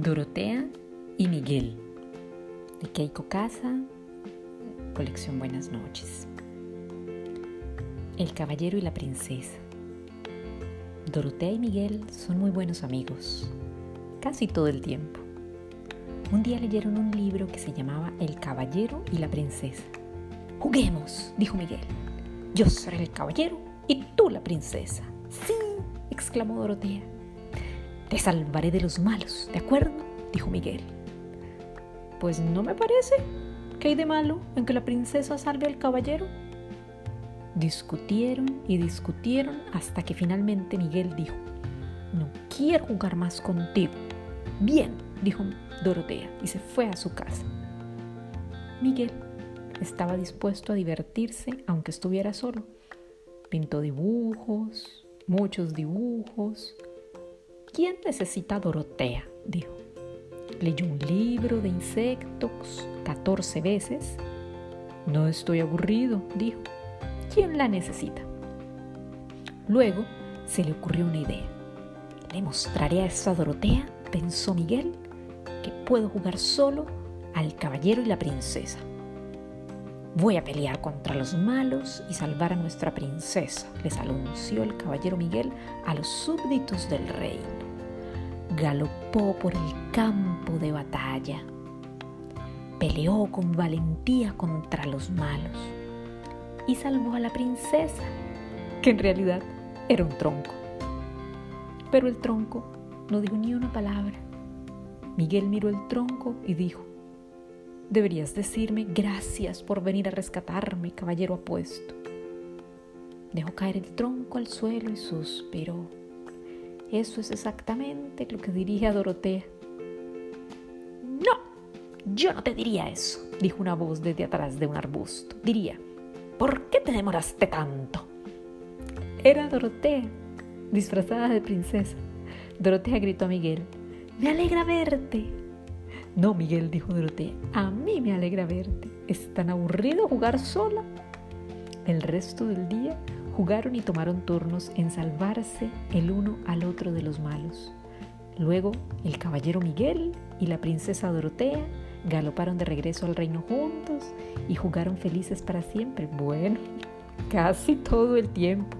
Dorotea y Miguel, de Keiko Casa, colección Buenas noches. El caballero y la princesa. Dorotea y Miguel son muy buenos amigos, casi todo el tiempo. Un día leyeron un libro que se llamaba El caballero y la princesa. Juguemos, dijo Miguel. Yo seré el caballero y tú la princesa. Sí, exclamó Dorotea. Te salvaré de los malos, ¿de acuerdo? dijo Miguel. Pues no me parece. ¿Qué hay de malo en que la princesa salve al caballero? Discutieron y discutieron hasta que finalmente Miguel dijo, no quiero jugar más contigo. Bien, dijo Dorotea y se fue a su casa. Miguel estaba dispuesto a divertirse aunque estuviera solo. Pintó dibujos, muchos dibujos, ¿Quién necesita Dorotea? dijo. Leyó un libro de insectos 14 veces. No estoy aburrido, dijo. ¿Quién la necesita? Luego se le ocurrió una idea. Le mostraré a esa Dorotea, pensó Miguel, que puedo jugar solo al caballero y la princesa. Voy a pelear contra los malos y salvar a nuestra princesa, les anunció el caballero Miguel a los súbditos del reino galopó por el campo de batalla. Peleó con valentía contra los malos y salvó a la princesa, que en realidad era un tronco. Pero el tronco no dijo ni una palabra. Miguel miró el tronco y dijo, deberías decirme gracias por venir a rescatarme, caballero apuesto. Dejó caer el tronco al suelo y suspiró. Eso es exactamente lo que diría Dorotea. No, yo no te diría eso, dijo una voz desde atrás de un arbusto. Diría, ¿por qué te demoraste tanto? Era Dorotea, disfrazada de princesa. Dorotea gritó a Miguel, me alegra verte. No, Miguel, dijo Dorotea, a mí me alegra verte. ¿Es tan aburrido jugar sola? El resto del día Jugaron y tomaron turnos en salvarse el uno al otro de los malos. Luego el caballero Miguel y la princesa Dorotea galoparon de regreso al reino juntos y jugaron felices para siempre. Bueno, casi todo el tiempo.